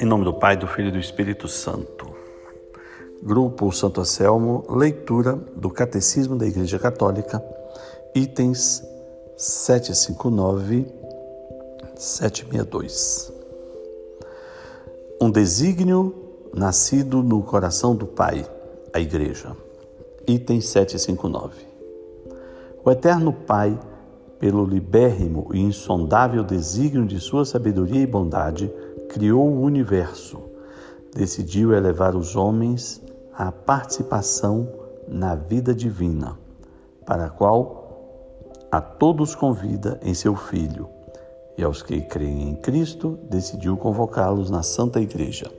Em nome do Pai, do Filho e do Espírito Santo. Grupo Santo Anselmo, leitura do Catecismo da Igreja Católica, itens 759, 762. Um desígnio nascido no coração do Pai, a Igreja. Item 759. O Eterno Pai, pelo libérrimo e insondável desígnio de sua sabedoria e bondade, criou o universo, decidiu elevar os homens à participação na vida divina, para a qual a todos convida em seu Filho, e aos que creem em Cristo, decidiu convocá-los na Santa Igreja.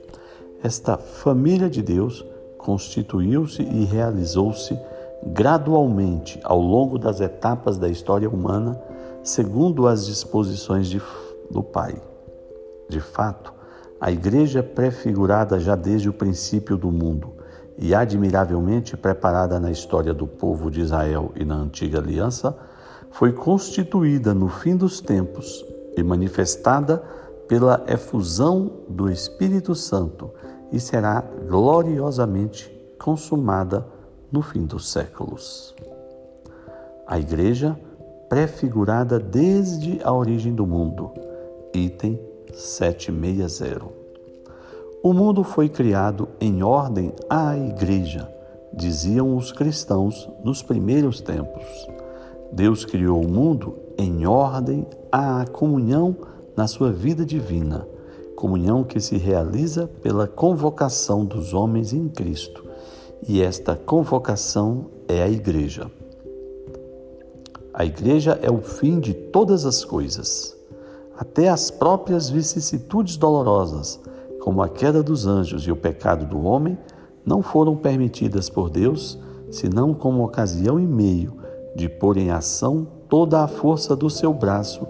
Esta família de Deus constituiu-se e realizou-se gradualmente ao longo das etapas da história humana, segundo as disposições de, do Pai. De fato, a Igreja é prefigurada já desde o princípio do mundo e admiravelmente preparada na história do povo de Israel e na antiga aliança, foi constituída no fim dos tempos e manifestada pela efusão do Espírito Santo e será gloriosamente consumada no fim dos séculos. A Igreja, prefigurada desde a origem do mundo, item 760. O mundo foi criado em ordem à Igreja, diziam os cristãos nos primeiros tempos. Deus criou o mundo em ordem à comunhão na sua vida divina, comunhão que se realiza pela convocação dos homens em Cristo, e esta convocação é a Igreja. A Igreja é o fim de todas as coisas. Até as próprias vicissitudes dolorosas, como a queda dos anjos e o pecado do homem, não foram permitidas por Deus, senão como ocasião e meio de pôr em ação toda a força do seu braço,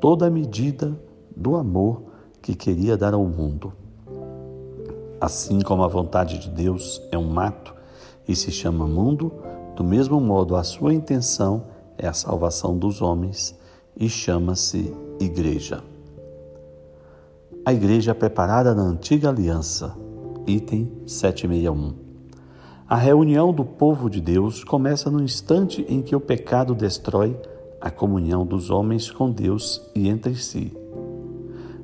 toda a medida do amor que queria dar ao mundo. Assim como a vontade de Deus é um mato e se chama mundo, do mesmo modo a sua intenção é a salvação dos homens e chama-se Igreja. A Igreja preparada na antiga aliança, item 761. A reunião do povo de Deus começa no instante em que o pecado destrói a comunhão dos homens com Deus e entre si.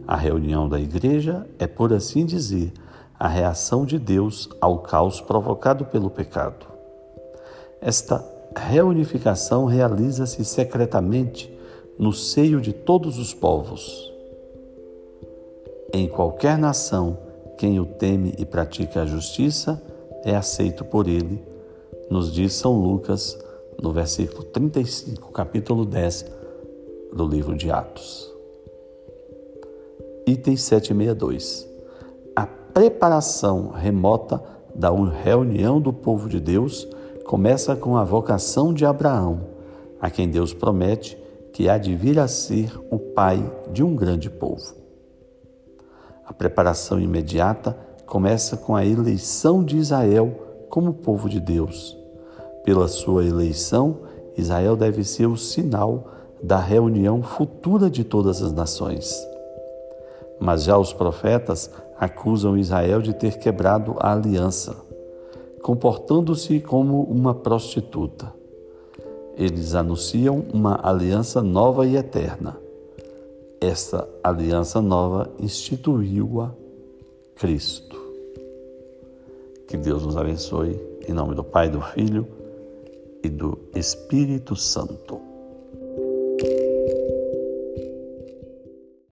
A reunião da Igreja é, por assim dizer, a reação de Deus ao caos provocado pelo pecado. Esta reunificação realiza-se secretamente no seio de todos os povos. Em qualquer nação, quem o teme e pratica a justiça é aceito por ele, nos diz São Lucas, no versículo 35, capítulo 10 do livro de Atos. Item 762. Preparação remota da reunião do povo de Deus começa com a vocação de Abraão, a quem Deus promete que há de vir a ser o pai de um grande povo. A preparação imediata começa com a eleição de Israel como povo de Deus. Pela sua eleição, Israel deve ser o sinal da reunião futura de todas as nações. Mas já os profetas acusam Israel de ter quebrado a aliança, comportando-se como uma prostituta. Eles anunciam uma aliança nova e eterna. Esta aliança nova instituiu-a Cristo. Que Deus nos abençoe, em nome do Pai, do Filho e do Espírito Santo.